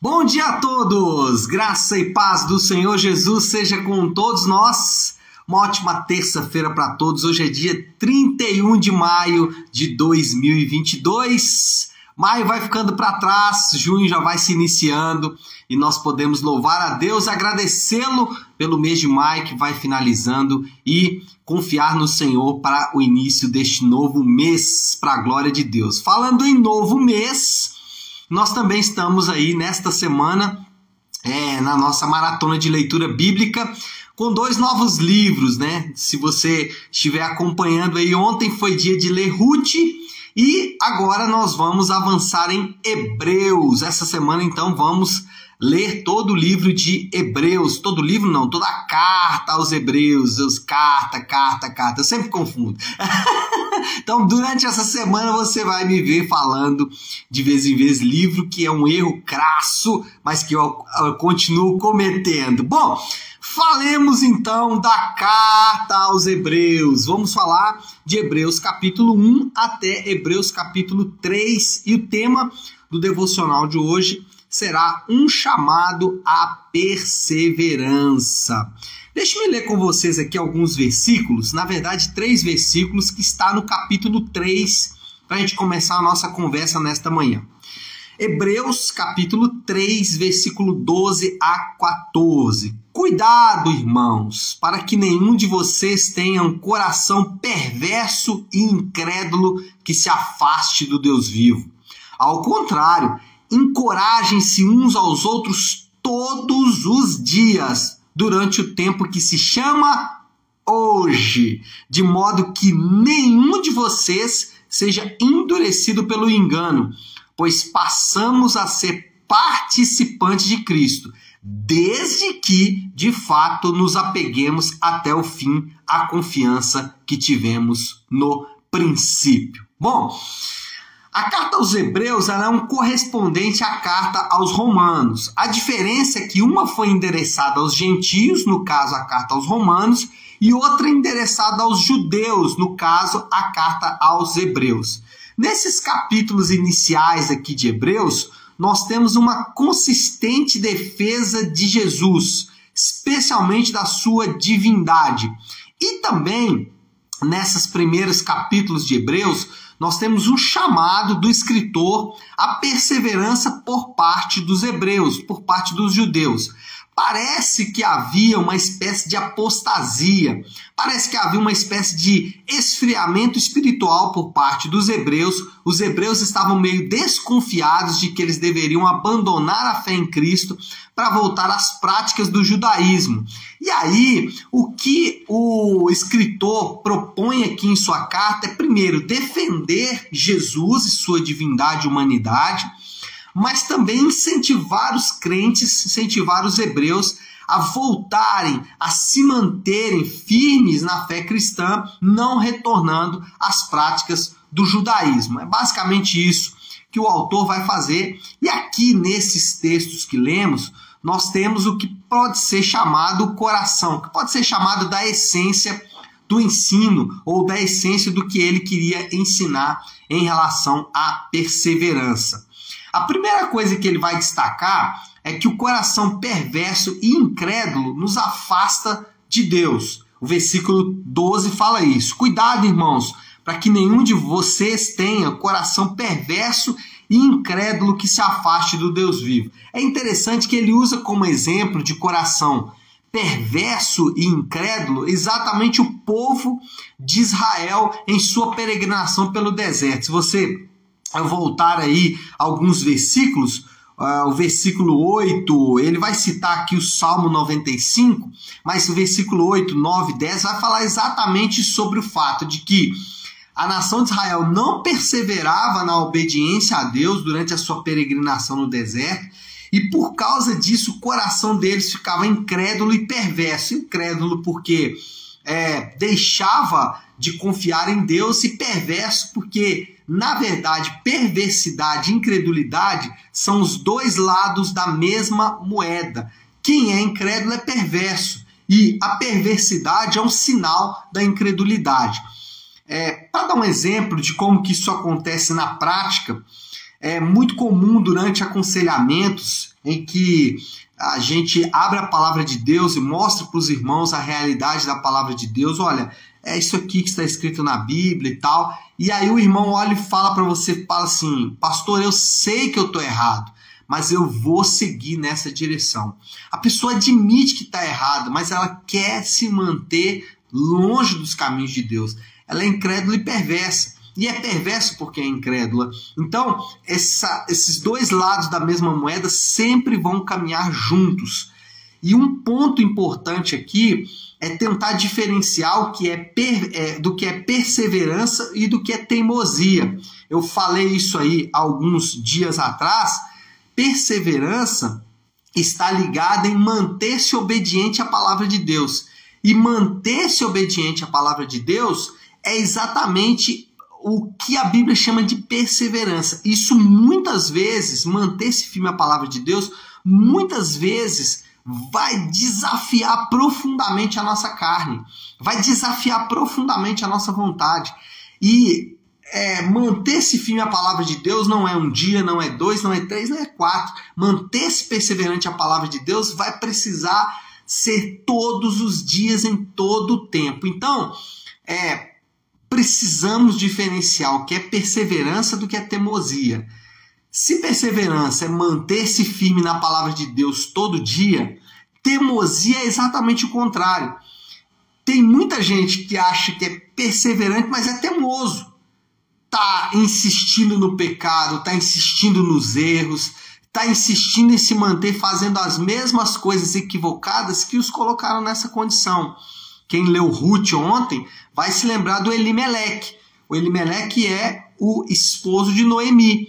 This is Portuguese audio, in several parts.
Bom dia a todos! Graça e paz do Senhor Jesus seja com todos nós. Uma ótima terça-feira para todos. Hoje é dia 31 de maio de 2022. Maio vai ficando para trás, junho já vai se iniciando e nós podemos louvar a Deus, agradecê-lo pelo mês de maio que vai finalizando e confiar no Senhor para o início deste novo mês, para a glória de Deus. Falando em novo mês, nós também estamos aí nesta semana é, na nossa maratona de leitura bíblica com dois novos livros, né? Se você estiver acompanhando aí, ontem foi dia de ler Ruth e agora nós vamos avançar em Hebreus. Essa semana então vamos ler todo o livro de Hebreus, todo o livro não, toda a carta aos Hebreus, os carta, carta, carta, eu sempre confundo. então, durante essa semana você vai me ver falando de vez em vez livro, que é um erro crasso, mas que eu, eu continuo cometendo. Bom, Falemos então da carta aos Hebreus. Vamos falar de Hebreus capítulo 1 até Hebreus capítulo 3 e o tema do devocional de hoje será um chamado à perseverança. Deixe-me ler com vocês aqui alguns versículos, na verdade, três versículos que está no capítulo 3, para a gente começar a nossa conversa nesta manhã. Hebreus capítulo 3, versículo 12 a 14. Cuidado, irmãos, para que nenhum de vocês tenha um coração perverso e incrédulo que se afaste do Deus vivo. Ao contrário, encorajem-se uns aos outros todos os dias, durante o tempo que se chama hoje, de modo que nenhum de vocês seja endurecido pelo engano, pois passamos a ser participantes de Cristo, desde que, de fato, nos apeguemos até o fim à confiança que tivemos no princípio. Bom, a carta aos Hebreus é um correspondente à carta aos Romanos. A diferença é que uma foi endereçada aos gentios, no caso a carta aos Romanos, e outra endereçada aos judeus, no caso a carta aos Hebreus. Nesses capítulos iniciais aqui de Hebreus, nós temos uma consistente defesa de Jesus, especialmente da sua divindade. E também, nesses primeiros capítulos de Hebreus, nós temos um chamado do escritor à perseverança por parte dos hebreus, por parte dos judeus. Parece que havia uma espécie de apostasia, parece que havia uma espécie de esfriamento espiritual por parte dos hebreus. Os hebreus estavam meio desconfiados de que eles deveriam abandonar a fé em Cristo para voltar às práticas do judaísmo. E aí, o que o escritor propõe aqui em sua carta é, primeiro, defender Jesus e sua divindade e humanidade mas também incentivar os crentes, incentivar os hebreus a voltarem, a se manterem firmes na fé cristã, não retornando às práticas do judaísmo. É basicamente isso que o autor vai fazer. E aqui nesses textos que lemos, nós temos o que pode ser chamado coração, que pode ser chamado da essência do ensino ou da essência do que ele queria ensinar em relação à perseverança. A primeira coisa que ele vai destacar é que o coração perverso e incrédulo nos afasta de Deus. O versículo 12 fala isso. Cuidado, irmãos, para que nenhum de vocês tenha coração perverso e incrédulo que se afaste do Deus vivo. É interessante que ele usa como exemplo de coração perverso e incrédulo exatamente o povo de Israel em sua peregrinação pelo deserto. Se você eu voltar aí alguns versículos, uh, o versículo 8, ele vai citar aqui o Salmo 95, mas o versículo 8, 9, 10 vai falar exatamente sobre o fato de que a nação de Israel não perseverava na obediência a Deus durante a sua peregrinação no deserto, e por causa disso o coração deles ficava incrédulo e perverso. Incrédulo porque é, deixava de confiar em Deus e perverso porque na verdade, perversidade e incredulidade são os dois lados da mesma moeda. Quem é incrédulo é perverso e a perversidade é um sinal da incredulidade. É, Para dar um exemplo de como que isso acontece na prática, é muito comum durante aconselhamentos em que a gente abre a palavra de Deus e mostra para os irmãos a realidade da palavra de Deus. Olha, é isso aqui que está escrito na Bíblia e tal. E aí o irmão olha e fala para você, fala assim, pastor, eu sei que eu estou errado, mas eu vou seguir nessa direção. A pessoa admite que está errado, mas ela quer se manter longe dos caminhos de Deus. Ela é incrédula e perversa. E é perverso porque é incrédula. Então, essa, esses dois lados da mesma moeda sempre vão caminhar juntos. E um ponto importante aqui é tentar diferenciar o que é, per, é, do que é perseverança e do que é teimosia. Eu falei isso aí alguns dias atrás. Perseverança está ligada em manter-se obediente à palavra de Deus. E manter-se obediente à palavra de Deus é exatamente o que a Bíblia chama de perseverança. Isso muitas vezes, manter-se firme à palavra de Deus, muitas vezes vai desafiar profundamente a nossa carne, vai desafiar profundamente a nossa vontade. E é, manter-se firme à palavra de Deus não é um dia, não é dois, não é três, não é quatro. Manter-se perseverante à palavra de Deus vai precisar ser todos os dias, em todo o tempo. Então, é, precisamos diferenciar o que é perseverança do que é teimosia. Se perseverança é manter-se firme na palavra de Deus todo dia, teimosia é exatamente o contrário. Tem muita gente que acha que é perseverante, mas é teimoso. Tá insistindo no pecado, tá insistindo nos erros, tá insistindo em se manter fazendo as mesmas coisas equivocadas que os colocaram nessa condição. Quem leu Ruth ontem vai se lembrar do Elimeleque. O Elimeleque é o esposo de Noemi.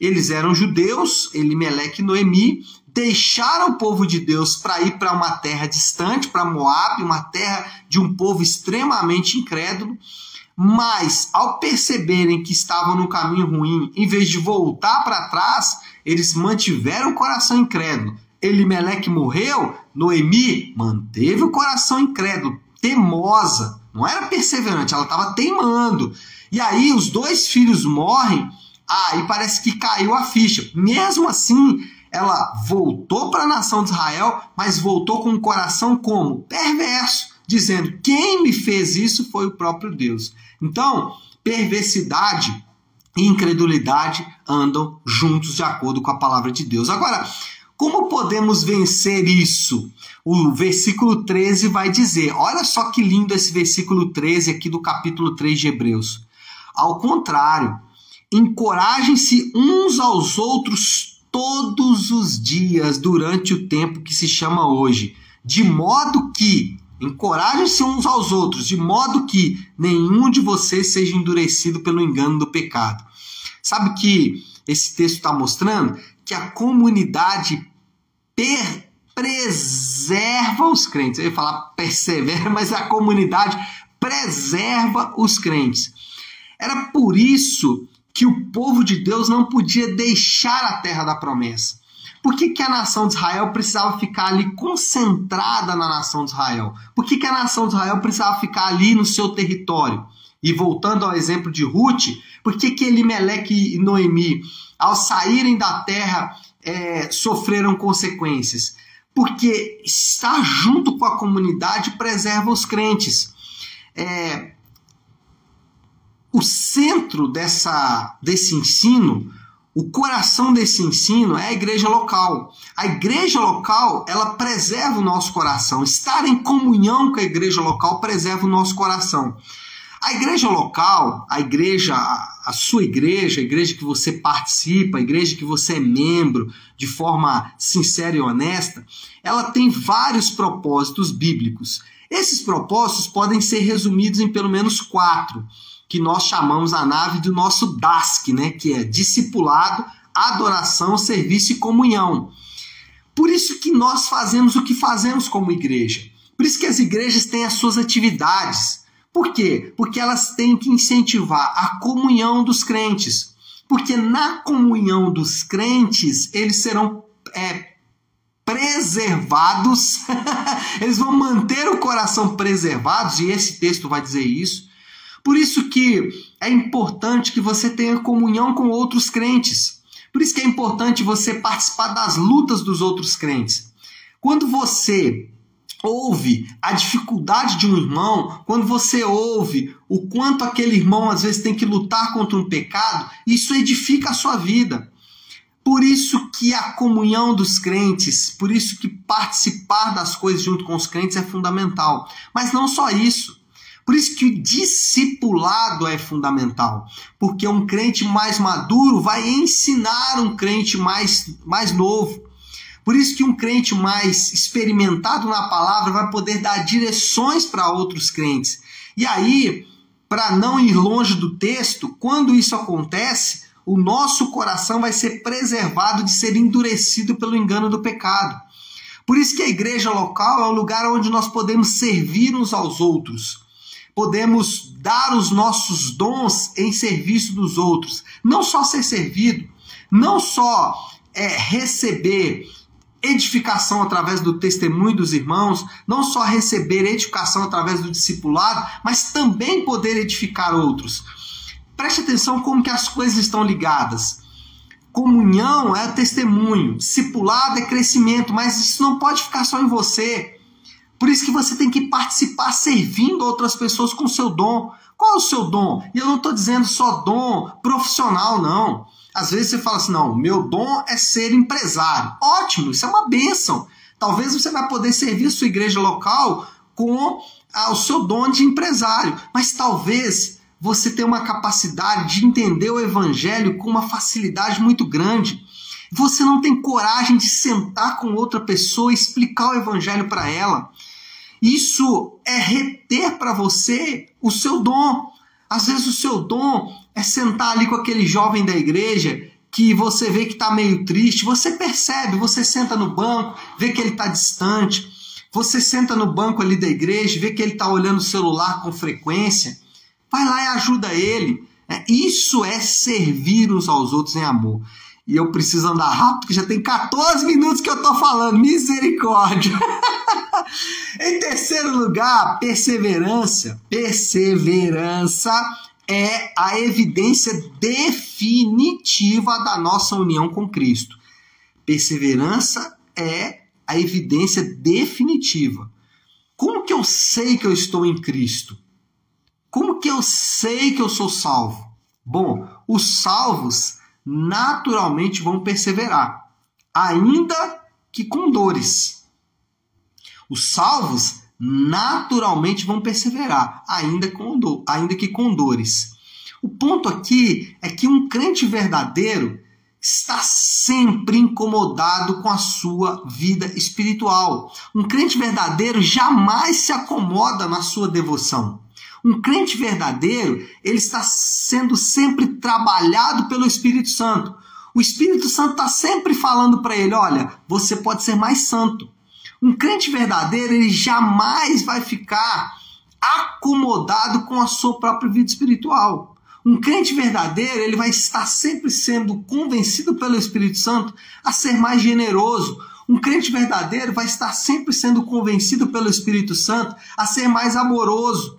Eles eram judeus, Elimeleque e Noemi, deixaram o povo de Deus para ir para uma terra distante, para Moab, uma terra de um povo extremamente incrédulo. Mas, ao perceberem que estavam no caminho ruim, em vez de voltar para trás, eles mantiveram o coração incrédulo. Elimeleque morreu, Noemi manteve o coração incrédulo, teimosa, não era perseverante, ela estava teimando. E aí os dois filhos morrem e parece que caiu a ficha. Mesmo assim, ela voltou para a nação de Israel, mas voltou com o coração como? Perverso, dizendo: quem me fez isso foi o próprio Deus. Então, perversidade e incredulidade andam juntos de acordo com a palavra de Deus. Agora, como podemos vencer isso? O versículo 13 vai dizer: olha só que lindo esse versículo 13 aqui do capítulo 3 de Hebreus. Ao contrário, encorajem-se uns aos outros todos os dias durante o tempo que se chama hoje, de modo que encorajem-se uns aos outros, de modo que nenhum de vocês seja endurecido pelo engano do pecado. Sabe que esse texto está mostrando que a comunidade per preserva os crentes. Eu ia falar persevera, mas a comunidade preserva os crentes. Era por isso que o povo de Deus não podia deixar a terra da promessa. Por que, que a nação de Israel precisava ficar ali concentrada na nação de Israel? Por que, que a nação de Israel precisava ficar ali no seu território? E voltando ao exemplo de Ruth, por que, que Elimeleque e Noemi, ao saírem da terra, é, sofreram consequências? Porque estar junto com a comunidade preserva os crentes. É, o centro dessa, desse ensino, o coração desse ensino é a igreja local. A igreja local, ela preserva o nosso coração. Estar em comunhão com a igreja local preserva o nosso coração. A igreja local, a igreja, a sua igreja, a igreja que você participa, a igreja que você é membro de forma sincera e honesta, ela tem vários propósitos bíblicos. Esses propósitos podem ser resumidos em pelo menos quatro que nós chamamos a nave do nosso DASC, né, que é discipulado, adoração, serviço e comunhão. Por isso que nós fazemos o que fazemos como igreja. Por isso que as igrejas têm as suas atividades. Por quê? Porque elas têm que incentivar a comunhão dos crentes. Porque na comunhão dos crentes, eles serão é, preservados, eles vão manter o coração preservado, e esse texto vai dizer isso, por isso que é importante que você tenha comunhão com outros crentes. Por isso que é importante você participar das lutas dos outros crentes. Quando você ouve a dificuldade de um irmão, quando você ouve o quanto aquele irmão às vezes tem que lutar contra um pecado, isso edifica a sua vida. Por isso que a comunhão dos crentes, por isso que participar das coisas junto com os crentes é fundamental. Mas não só isso. Por isso que o discipulado é fundamental, porque um crente mais maduro vai ensinar um crente mais, mais novo. Por isso que um crente mais experimentado na palavra vai poder dar direções para outros crentes. E aí, para não ir longe do texto, quando isso acontece, o nosso coração vai ser preservado de ser endurecido pelo engano do pecado. Por isso que a igreja local é o lugar onde nós podemos servir uns aos outros. Podemos dar os nossos dons em serviço dos outros. Não só ser servido, não só é, receber edificação através do testemunho dos irmãos, não só receber edificação através do discipulado, mas também poder edificar outros. Preste atenção como que as coisas estão ligadas. Comunhão é testemunho, discipulado é crescimento, mas isso não pode ficar só em você. Por isso que você tem que participar servindo outras pessoas com seu dom. Qual é o seu dom? E eu não estou dizendo só dom profissional, não. Às vezes você fala assim: não, meu dom é ser empresário. Ótimo, isso é uma bênção. Talvez você vai poder servir sua igreja local com ah, o seu dom de empresário, mas talvez você tenha uma capacidade de entender o evangelho com uma facilidade muito grande. Você não tem coragem de sentar com outra pessoa e explicar o evangelho para ela. Isso é reter para você o seu dom. Às vezes o seu dom é sentar ali com aquele jovem da igreja que você vê que está meio triste, você percebe, você senta no banco, vê que ele está distante, você senta no banco ali da igreja, vê que ele está olhando o celular com frequência, vai lá e ajuda ele. É, isso é servir uns aos outros em amor. E eu preciso andar rápido, porque já tem 14 minutos que eu estou falando. Misericórdia! em terceiro lugar, perseverança. Perseverança é a evidência definitiva da nossa união com Cristo. Perseverança é a evidência definitiva. Como que eu sei que eu estou em Cristo? Como que eu sei que eu sou salvo? Bom, os salvos naturalmente vão perseverar, ainda que com dores. Os salvos naturalmente vão perseverar, ainda, com do, ainda que com dores. O ponto aqui é que um crente verdadeiro está sempre incomodado com a sua vida espiritual. Um crente verdadeiro jamais se acomoda na sua devoção. Um crente verdadeiro, ele está sendo sempre trabalhado pelo Espírito Santo. O Espírito Santo está sempre falando para ele: olha, você pode ser mais santo. Um crente verdadeiro, ele jamais vai ficar acomodado com a sua própria vida espiritual. Um crente verdadeiro, ele vai estar sempre sendo convencido pelo Espírito Santo a ser mais generoso. Um crente verdadeiro vai estar sempre sendo convencido pelo Espírito Santo a ser mais amoroso.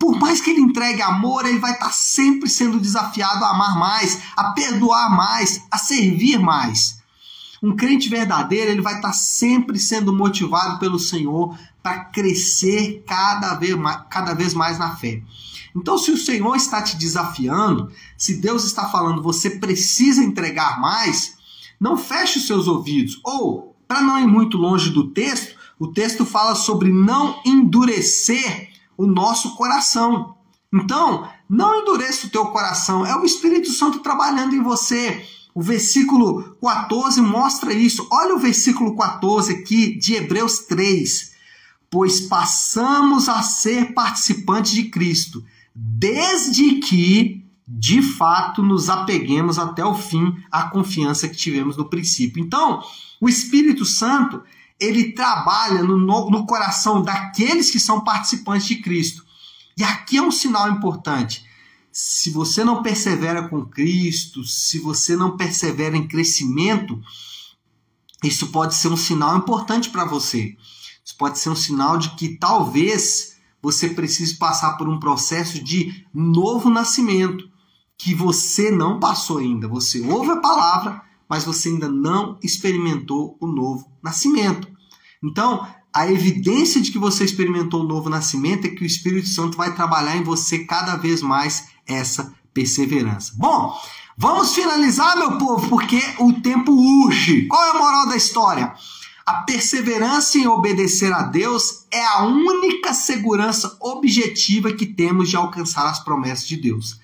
Por mais que ele entregue amor, ele vai estar sempre sendo desafiado a amar mais, a perdoar mais, a servir mais. Um crente verdadeiro, ele vai estar sempre sendo motivado pelo Senhor para crescer cada vez, mais, cada vez mais na fé. Então, se o Senhor está te desafiando, se Deus está falando você precisa entregar mais, não feche os seus ouvidos. Ou, para não ir muito longe do texto, o texto fala sobre não endurecer o nosso coração. Então, não endureça o teu coração, é o Espírito Santo trabalhando em você o versículo 14 mostra isso. Olha o versículo 14 aqui de Hebreus 3. Pois passamos a ser participantes de Cristo, desde que, de fato, nos apeguemos até o fim à confiança que tivemos no princípio. Então, o Espírito Santo, ele trabalha no, no coração daqueles que são participantes de Cristo. E aqui é um sinal importante se você não persevera com Cristo, se você não persevera em crescimento, isso pode ser um sinal importante para você. Isso pode ser um sinal de que talvez você precise passar por um processo de novo nascimento, que você não passou ainda. Você ouve a palavra, mas você ainda não experimentou o novo nascimento. Então, a evidência de que você experimentou o novo nascimento é que o Espírito Santo vai trabalhar em você cada vez mais essa perseverança. Bom, vamos finalizar, meu povo, porque o tempo urge. Qual é a moral da história? A perseverança em obedecer a Deus é a única segurança objetiva que temos de alcançar as promessas de Deus.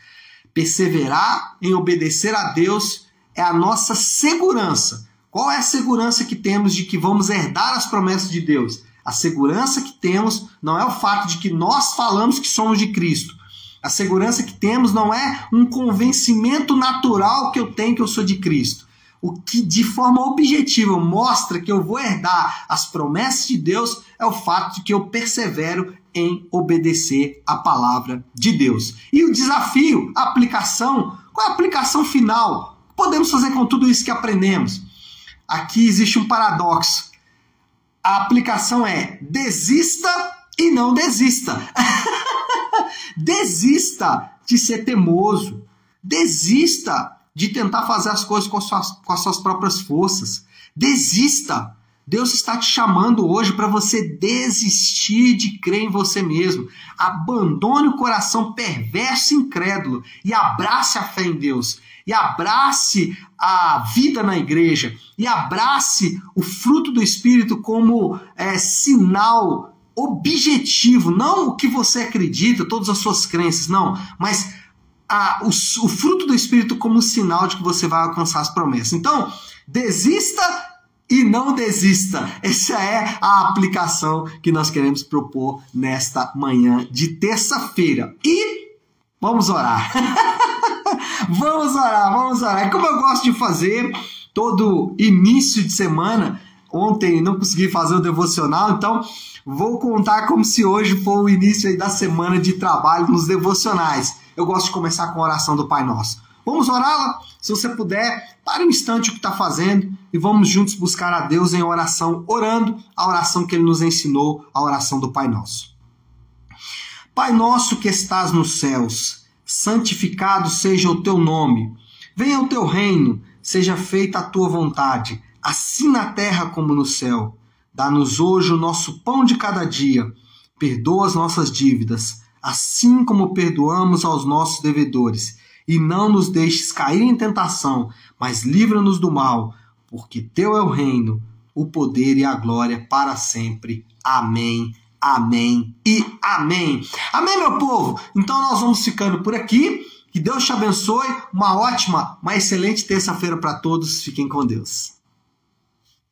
Perseverar em obedecer a Deus é a nossa segurança. Qual é a segurança que temos de que vamos herdar as promessas de Deus? A segurança que temos não é o fato de que nós falamos que somos de Cristo. A segurança que temos não é um convencimento natural que eu tenho que eu sou de Cristo o que de forma objetiva mostra que eu vou herdar as promessas de Deus é o fato de que eu persevero em obedecer a palavra de Deus. E o desafio, a aplicação, qual é a aplicação final? Podemos fazer com tudo isso que aprendemos. Aqui existe um paradoxo. A aplicação é desista e não desista. desista de ser temoso. Desista de tentar fazer as coisas com, suas, com as suas próprias forças. Desista. Deus está te chamando hoje para você desistir de crer em você mesmo. Abandone o coração perverso e incrédulo e abrace a fé em Deus. E abrace a vida na igreja. E abrace o fruto do Espírito como é, sinal objetivo. Não o que você acredita, todas as suas crenças, não. Mas a, o, o fruto do Espírito como sinal de que você vai alcançar as promessas. Então, desista e não desista. Essa é a aplicação que nós queremos propor nesta manhã de terça-feira. E vamos orar. vamos orar, vamos orar. É como eu gosto de fazer todo início de semana. Ontem não consegui fazer o devocional, então vou contar como se hoje for o início da semana de trabalho nos devocionais eu gosto de começar com a oração do Pai Nosso. Vamos orá-la? Se você puder, pare um instante o que está fazendo e vamos juntos buscar a Deus em oração, orando a oração que Ele nos ensinou, a oração do Pai Nosso. Pai nosso que estás nos céus, santificado seja o teu nome. Venha o teu reino, seja feita a tua vontade, assim na terra como no céu. Dá-nos hoje o nosso pão de cada dia. Perdoa as nossas dívidas assim como perdoamos aos nossos devedores. E não nos deixes cair em tentação, mas livra-nos do mal, porque teu é o reino, o poder e a glória para sempre. Amém. Amém e amém. Amém, meu povo? Então nós vamos ficando por aqui. Que Deus te abençoe. Uma ótima, uma excelente terça-feira para todos. Fiquem com Deus.